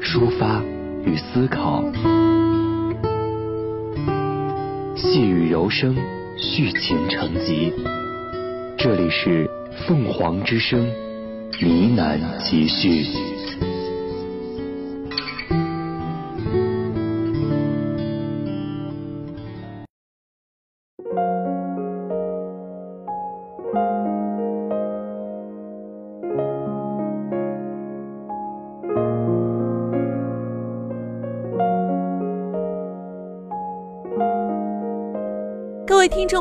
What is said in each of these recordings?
抒发与思考。细雨柔声，续情成集。这里是凤凰之声呢喃集序。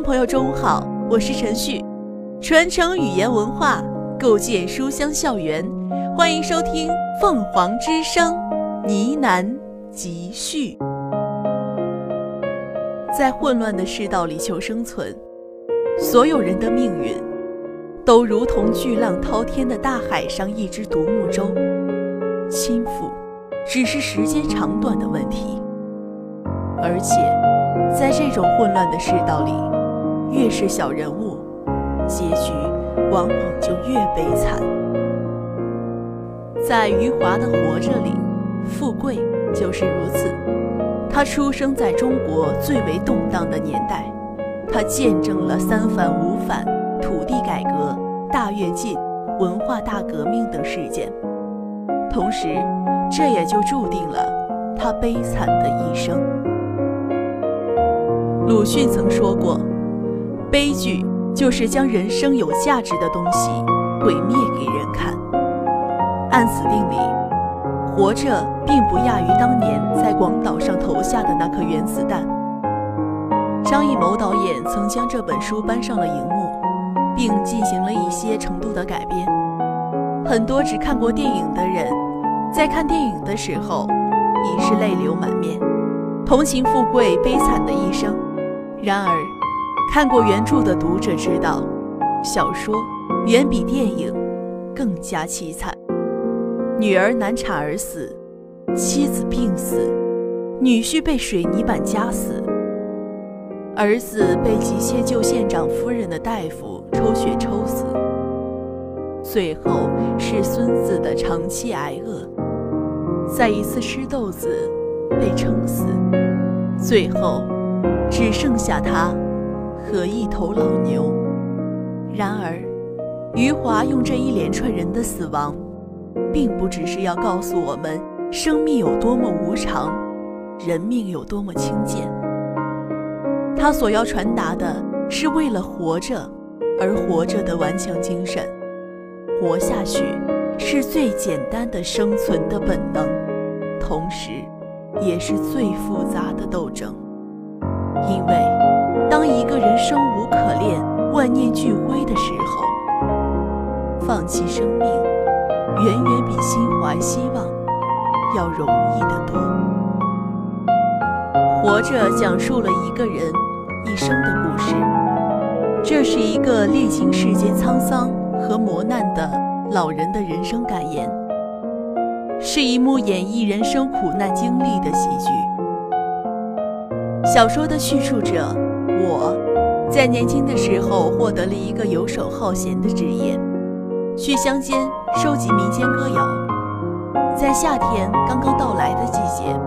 朋友，中午好，我是陈旭，传承语言文化，构建书香校园，欢迎收听《凤凰之声》呢喃集序。在混乱的世道里求生存，所有人的命运都如同巨浪滔天的大海上一只独木舟，倾覆只是时间长短的问题，而且。在这种混乱的世道里，越是小人物，结局往往就越悲惨。在余华的《活着》里，富贵就是如此。他出生在中国最为动荡的年代，他见证了三反五反、土地改革、大跃进、文化大革命等事件，同时，这也就注定了他悲惨的一生。鲁迅曾说过：“悲剧就是将人生有价值的东西毁灭给人看。”按此定理，活着并不亚于当年在广岛上投下的那颗原子弹。张艺谋导演曾将这本书搬上了荧幕，并进行了一些程度的改编。很多只看过电影的人，在看电影的时候已是泪流满面，同情富贵悲惨的一生。然而，看过原著的读者知道，小说远比电影更加凄惨。女儿难产而死，妻子病死，女婿被水泥板夹死，儿子被急切救县长夫人的大夫抽血抽死，最后是孙子的长期挨饿，在一次吃豆子被撑死，最后。只剩下他和一头老牛。然而，余华用这一连串人的死亡，并不只是要告诉我们生命有多么无常，人命有多么轻贱。他所要传达的是为了活着而活着的顽强精神。活下去是最简单的生存的本能，同时，也是最复杂的斗争。因为，一个人生无可恋、万念俱灰的时候，放弃生命，远远比心怀希望要容易得多。活着讲述了一个人一生的故事，这是一个历经世间沧桑和磨难的老人的人生感言，是一幕演绎人生苦难经历的喜剧。小说的叙述者，我，在年轻的时候获得了一个游手好闲的职业，去乡间收集民间歌谣。在夏天刚刚到来的季节，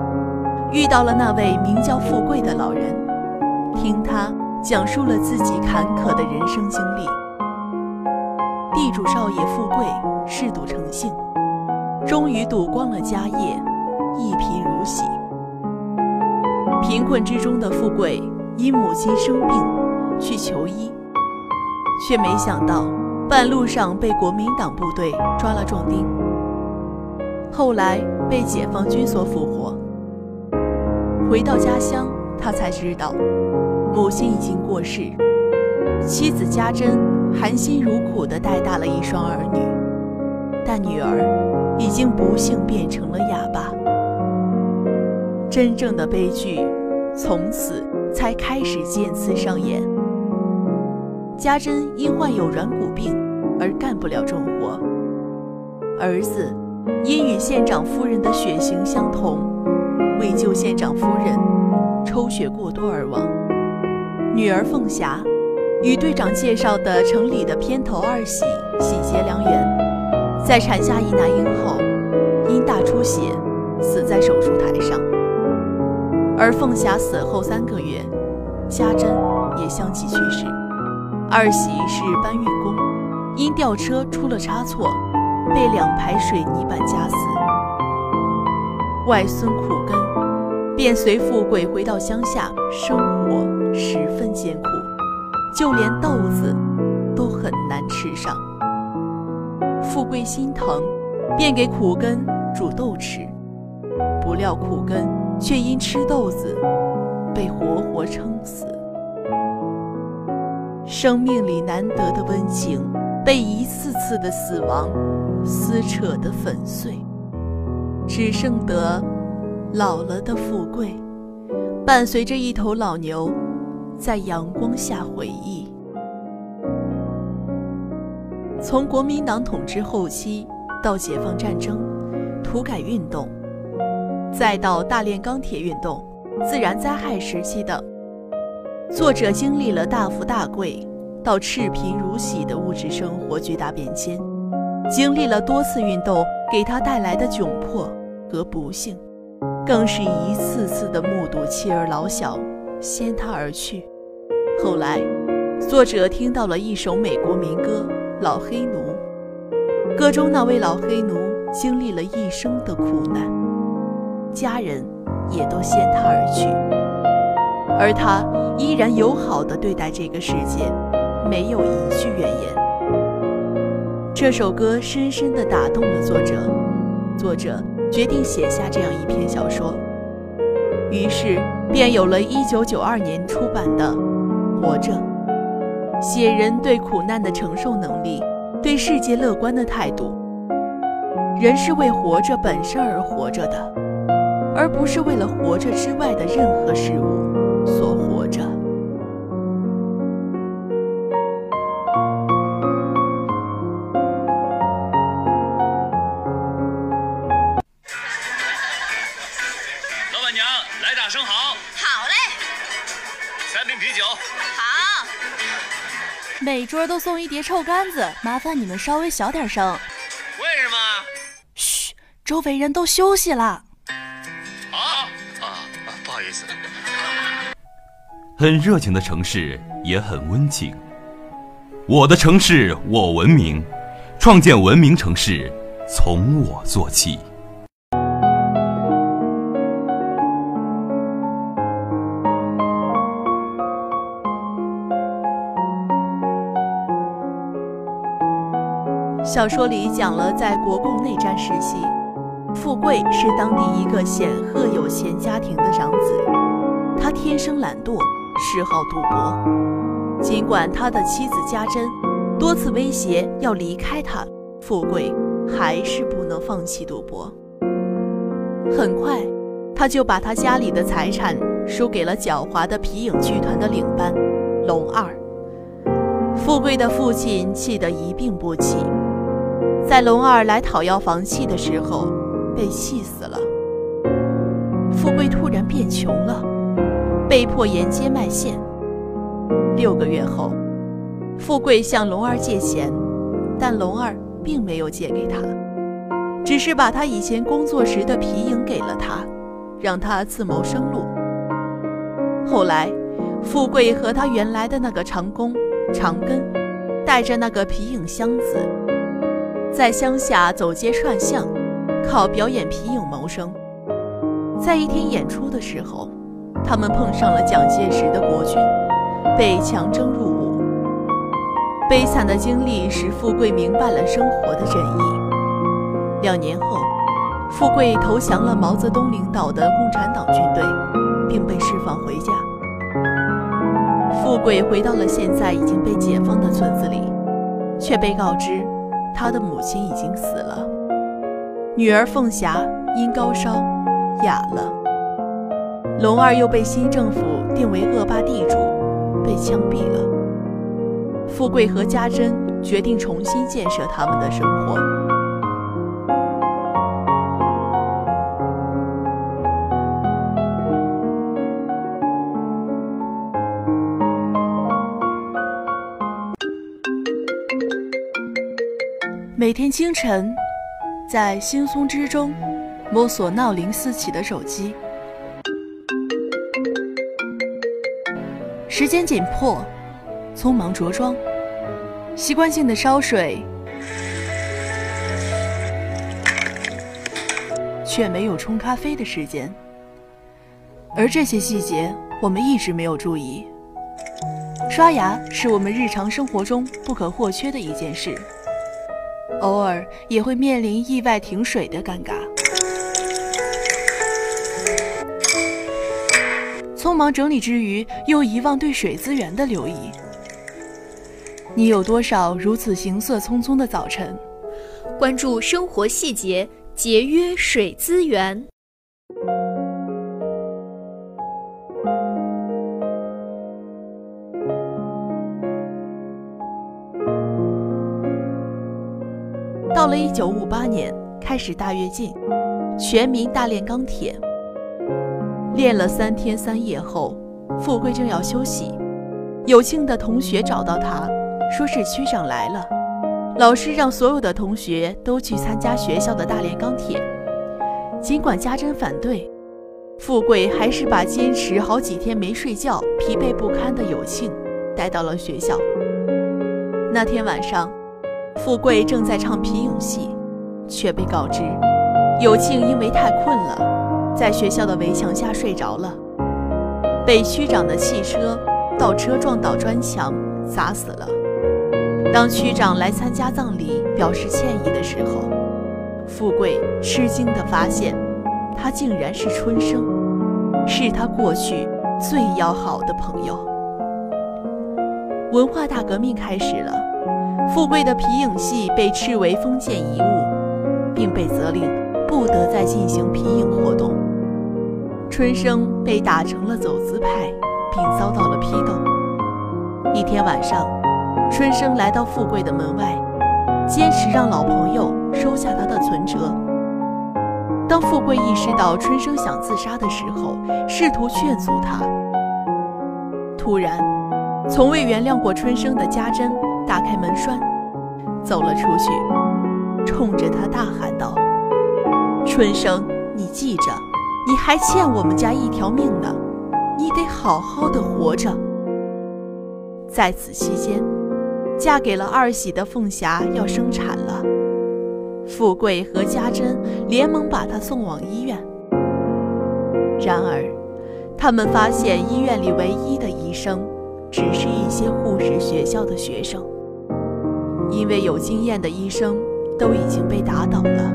遇到了那位名叫富贵的老人，听他讲述了自己坎坷的人生经历。地主少爷富贵嗜赌成性，终于赌光了家业，一贫如洗。贫困之中的富贵因母亲生病去求医，却没想到半路上被国民党部队抓了壮丁，后来被解放军所俘获。回到家乡，他才知道母亲已经过世，妻子家珍含辛茹苦地带大了一双儿女，但女儿已经不幸变成了哑巴。真正的悲剧从此才开始渐次上演。家珍因患有软骨病而干不了重活，儿子因与县长夫人的血型相同，为救县长夫人抽血过多而亡。女儿凤霞与队长介绍的城里的偏头二喜喜结良缘，在产下一男婴后，因大出血死在手术台上。而凤霞死后三个月，家珍也相继去世。二喜是搬运工，因吊车出了差错，被两排水泥板夹死。外孙苦根便随富贵回到乡下，生活十分艰苦，就连豆子都很难吃上。富贵心疼，便给苦根煮豆吃，不料苦根却因吃豆子被活活撑死。生命里难得的温情，被一次次的死亡撕扯得粉碎，只剩得老了的富贵，伴随着一头老牛，在阳光下回忆。从国民党统治后期到解放战争、土改运动，再到大炼钢铁运动、自然灾害时期等。作者经历了大富大贵到赤贫如洗的物质生活巨大变迁，经历了多次运动给他带来的窘迫和不幸，更是一次次的目睹妻儿老小先他而去。后来，作者听到了一首美国民歌《老黑奴》，歌中那位老黑奴经历了一生的苦难，家人也都先他而去。而他依然友好地对待这个世界，没有一句怨言。这首歌深深地打动了作者，作者决定写下这样一篇小说，于是便有了一九九二年出版的《活着》，写人对苦难的承受能力，对世界乐观的态度。人是为活着本身而活着的，而不是为了活着之外的任何事物。所活着。老板娘，来打生蚝，好嘞，三瓶啤酒。好。每桌都送一碟臭干子，麻烦你们稍微小点声。为什么？嘘，周围人都休息了。很热情的城市也很温情。我的城市我文明，创建文明城市从我做起。小说里讲了，在国共内战时期，富贵是当地一个显赫有钱家庭的长子，他天生懒惰，嗜好赌博。尽管他的妻子家珍多次威胁要离开他，富贵还是不能放弃赌博。很快，他就把他家里的财产输给了狡猾的皮影剧团的领班龙二。富贵的父亲气得一病不起。在龙二来讨要房契的时候，被气死了。富贵突然变穷了，被迫沿街卖线。六个月后，富贵向龙二借钱，但龙二并没有借给他，只是把他以前工作时的皮影给了他，让他自谋生路。后来，富贵和他原来的那个长工长根，带着那个皮影箱子。在乡下走街串巷，靠表演皮影谋生。在一天演出的时候，他们碰上了蒋介石的国军，被强征入伍。悲惨的经历使富贵明白了生活的真意。两年后，富贵投降了毛泽东领导的共产党军队，并被释放回家。富贵回到了现在已经被解放的村子里，却被告知。他的母亲已经死了，女儿凤霞因高烧哑了。龙二又被新政府定为恶霸地主，被枪毙了。富贵和家珍决定重新建设他们的生活。每天清晨，在惺忪之中，摸索闹铃四起的手机。时间紧迫，匆忙着装，习惯性的烧水，却没有冲咖啡的时间。而这些细节，我们一直没有注意。刷牙是我们日常生活中不可或缺的一件事。偶尔也会面临意外停水的尴尬。忙整理之余，又遗忘对水资源的留意。你有多少如此行色匆匆的早晨？关注生活细节，节约水资源。到了一九五八年，开始大跃进，全民大炼钢铁。练了三天三夜后，富贵正要休息，有庆的同学找到他，说是区长来了，老师让所有的同学都去参加学校的大炼钢铁。尽管家珍反对，富贵还是把坚持好几天没睡觉、疲惫不堪的有庆带到了学校。那天晚上。富贵正在唱皮影戏，却被告知，有庆因为太困了，在学校的围墙下睡着了，被区长的汽车倒车撞倒砖墙，砸死了。当区长来参加葬礼，表示歉意的时候，富贵吃惊地发现，他竟然是春生，是他过去最要好的朋友。文化大革命开始了。富贵的皮影戏被斥为封建遗物，并被责令不得再进行皮影活动。春生被打成了走资派，并遭到了批斗。一天晚上，春生来到富贵的门外，坚持让老朋友收下他的存折。当富贵意识到春生想自杀的时候，试图劝阻他。突然，从未原谅过春生的家珍。打开门栓，走了出去，冲着他大喊道：“春生，你记着，你还欠我们家一条命呢，你得好好的活着。”在此期间，嫁给了二喜的凤霞要生产了，富贵和家珍连忙把她送往医院。然而，他们发现医院里唯一的医生，只是一些护士学校的学生。因为有经验的医生都已经被打倒了，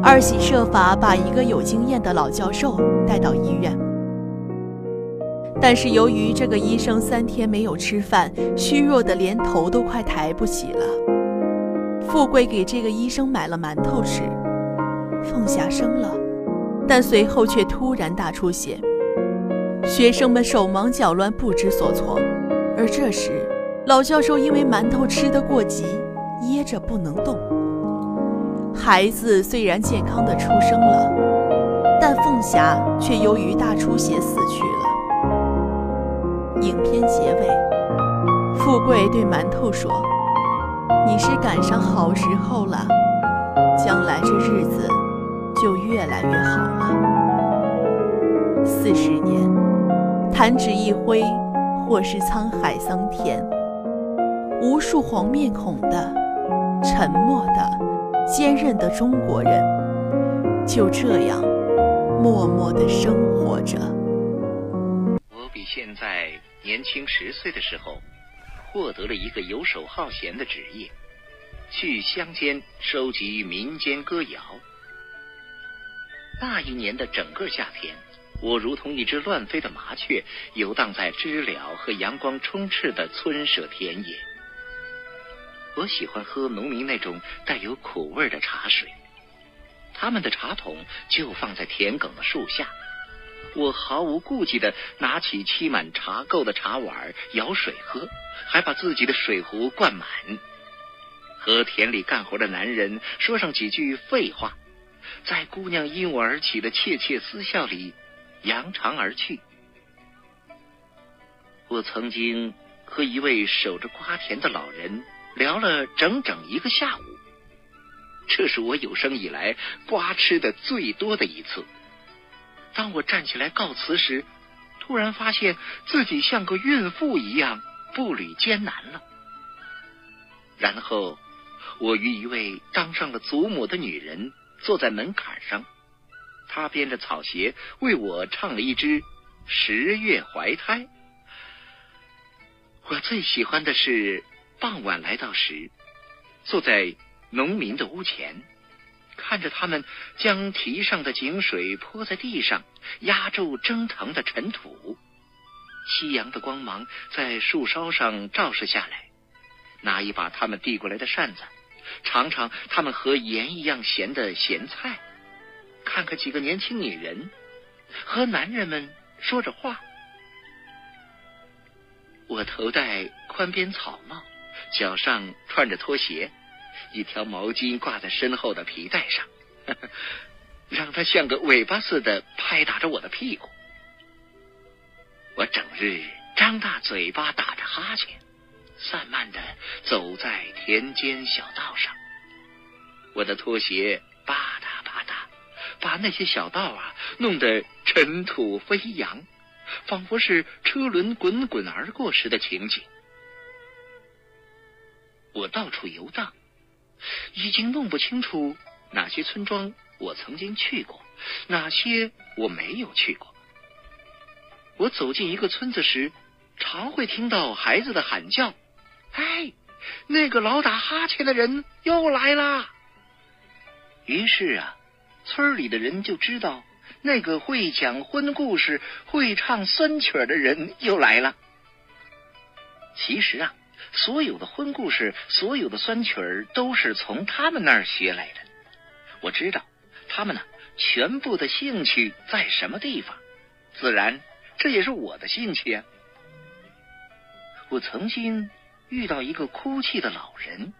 二喜设法把一个有经验的老教授带到医院，但是由于这个医生三天没有吃饭，虚弱的连头都快抬不起了。富贵给这个医生买了馒头吃，凤霞生了，但随后却突然大出血，学生们手忙脚乱，不知所措，而这时。老教授因为馒头吃得过急，噎着不能动。孩子虽然健康的出生了，但凤霞却由于大出血死去了。影片结尾，富贵对馒头说：“你是赶上好时候了，将来这日子就越来越好了。”四十年，弹指一挥，或是沧海桑田。无数黄面孔的、沉默的、坚韧的中国人，就这样默默地生活着。我比现在年轻十岁的时候，获得了一个游手好闲的职业，去乡间收集民间歌谣。那一年的整个夏天，我如同一只乱飞的麻雀，游荡在知了和阳光充斥的村舍田野。我喜欢喝农民那种带有苦味的茶水，他们的茶桶就放在田埂的树下，我毫无顾忌的拿起沏满茶垢的茶碗舀水喝，还把自己的水壶灌满。和田里干活的男人说上几句废话，在姑娘因我而起的窃窃私笑里扬长而去。我曾经和一位守着瓜田的老人聊了整整一个下午，这是我有生以来瓜吃的最多的一次。当我站起来告辞时，突然发现自己像个孕妇一样步履艰难了。然后。我与一位当上了祖母的女人坐在门槛上，她编着草鞋为我唱了一支《十月怀胎》。我最喜欢的是傍晚来到时，坐在农民的屋前，看着他们将堤上的井水泼在地上，压住蒸腾的尘土。夕阳的光芒在树梢上照射下来，拿一把他们递过来的扇子。尝尝他们和盐一样咸的咸菜，看看几个年轻女人和男人们说着话。我头戴宽边草帽，脚上穿着拖鞋，一条毛巾挂在身后的皮带上，让它像个尾巴似的拍打着我的屁股。我整日张大嘴巴打着哈欠。散漫的走在田间小道上，我的拖鞋吧嗒吧嗒，把那些小道啊弄得尘土飞扬，仿佛是车轮滚滚而过时的情景。我到处游荡，已经弄不清楚哪些村庄我曾经去过，哪些我没有去过。我走进一个村子时，常会听到孩子的喊叫。哎，那个老打哈欠的人又来啦！于是啊，村里的人就知道那个会讲荤故事、会唱酸曲的人又来了。其实啊，所有的荤故事、所有的酸曲儿都是从他们那儿学来的。我知道他们呢，全部的兴趣在什么地方，自然这也是我的兴趣啊。我曾经。遇到一个哭泣的老人，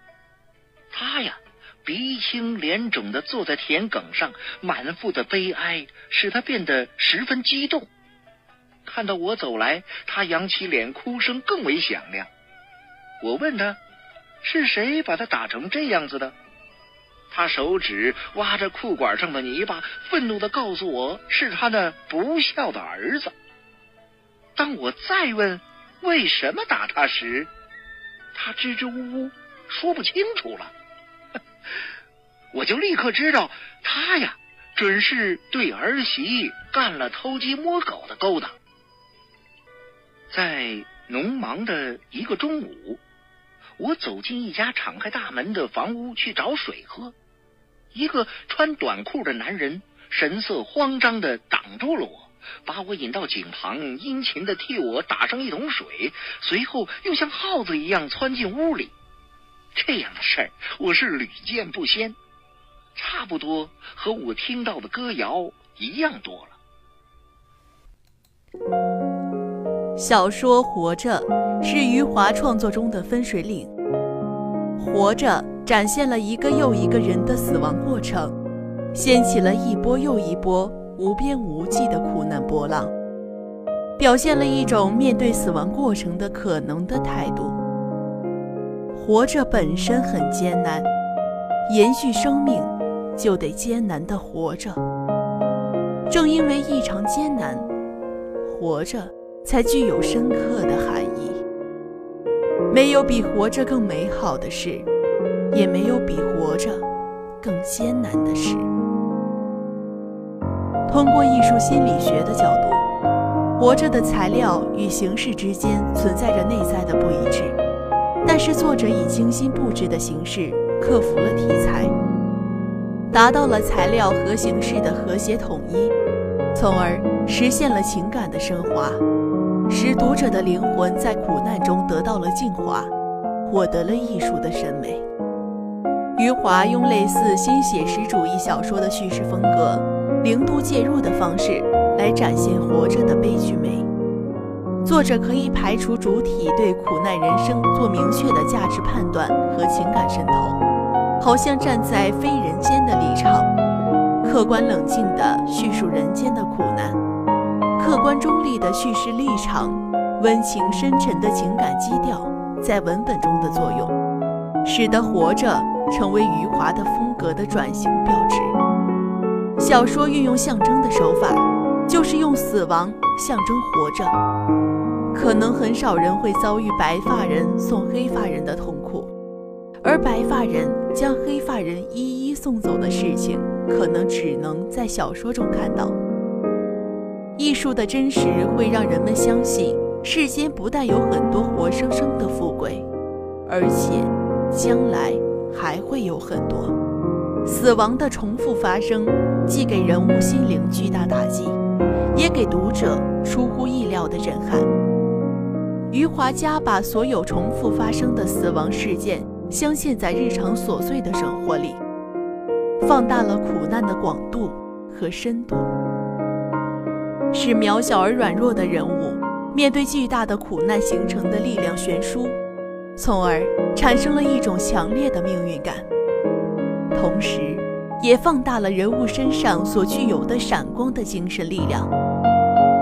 他呀鼻青脸肿的坐在田埂上，满腹的悲哀使他变得十分激动。看到我走来，他扬起脸，哭声更为响亮。我问他是谁把他打成这样子的，他手指挖着裤管上的泥巴，愤怒的告诉我是他那不孝的儿子。当我再问为什么打他时，他支支吾吾说不清楚了，我就立刻知道他呀准是对儿媳干了偷鸡摸狗的勾当。在农忙的一个中午，我走进一家敞开大门的房屋去找水喝，一个穿短裤的男人神色慌张的挡住了我。把我引到井旁，殷勤的替我打上一桶水，随后又像耗子一样窜进屋里。这样的事儿我是屡见不鲜，差不多和我听到的歌谣一样多了。小说《活着》是余华创作中的分水岭，《活着》展现了一个又一个人的死亡过程，掀起了一波又一波。无边无际的苦难波浪，表现了一种面对死亡过程的可能的态度。活着本身很艰难，延续生命就得艰难的活着。正因为异常艰难，活着才具有深刻的含义。没有比活着更美好的事，也没有比活着更艰难的事。通过艺术心理学的角度，活着的材料与形式之间存在着内在的不一致，但是作者以精心布置的形式克服了题材，达到了材料和形式的和谐统一，从而实现了情感的升华，使读者的灵魂在苦难中得到了净化，获得了艺术的审美。余华用类似新写实主义小说的叙事风格。零度介入的方式，来展现活着的悲剧美。作者可以排除主体对苦难人生做明确的价值判断和情感渗透，好像站在非人间的立场，客观冷静地叙述人间的苦难，客观中立的叙事立场，温情深沉的情感基调在文本中的作用，使得活着成为余华的风格的转型标志。小说运用象征的手法，就是用死亡象征活着。可能很少人会遭遇白发人送黑发人的痛苦，而白发人将黑发人一一送走的事情，可能只能在小说中看到。艺术的真实会让人们相信，世间不但有很多活生生的富贵，而且将来还会有很多死亡的重复发生，既给人物心灵巨大打击，也给读者出乎意料的震撼。余华家把所有重复发生的死亡事件镶嵌在日常琐碎的生活里，放大了苦难的广度和深度，使渺小而软弱的人物面对巨大的苦难形成的力量悬殊，从而产生了一种强烈的命运感，同时，也放大了人物身上所具有的闪光的精神力量，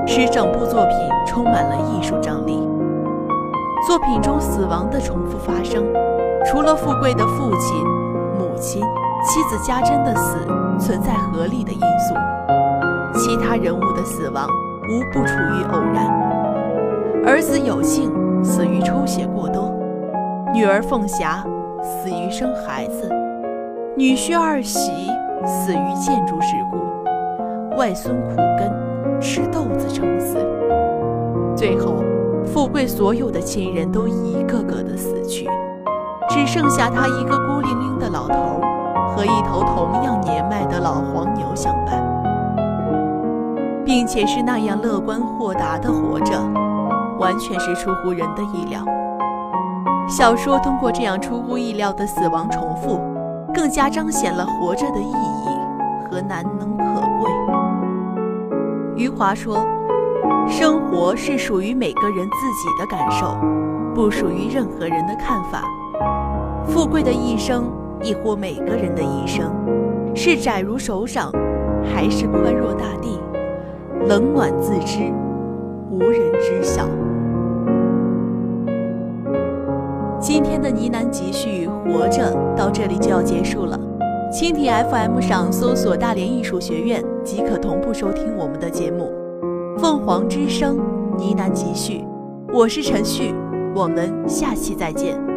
使整部作品充满了艺术张力。作品中死亡的重复发生，除了富贵的父亲、母亲、妻子家珍的死存在合理的因素，其他人物的死亡无不处于偶然。儿子有幸死于抽血过多，女儿凤霞死于生孩子，女婿二喜死于建筑事故，外孙苦根吃豆子撑死，最后。富贵所有的亲人都一个个的死去，只剩下他一个孤零零的老头和一头同样年迈的老黄牛相伴，并且是那样乐观豁达的活着，完全是出乎人的意料。小说通过这样出乎意料的死亡重复，更加彰显了活着的意义和难能可贵。余华说。生活是属于每个人自己的感受，不属于任何人的看法。富贵的一生，亦或每个人的一生，是窄如手掌，还是宽若大地？冷暖自知，无人知晓。今天的呢喃集序《活着》到这里就要结束了。蜻蜓 FM 上搜索“大连艺术学院”即可同步收听我们的节目。凤凰之声呢喃集序，我是陈旭，我们下期再见。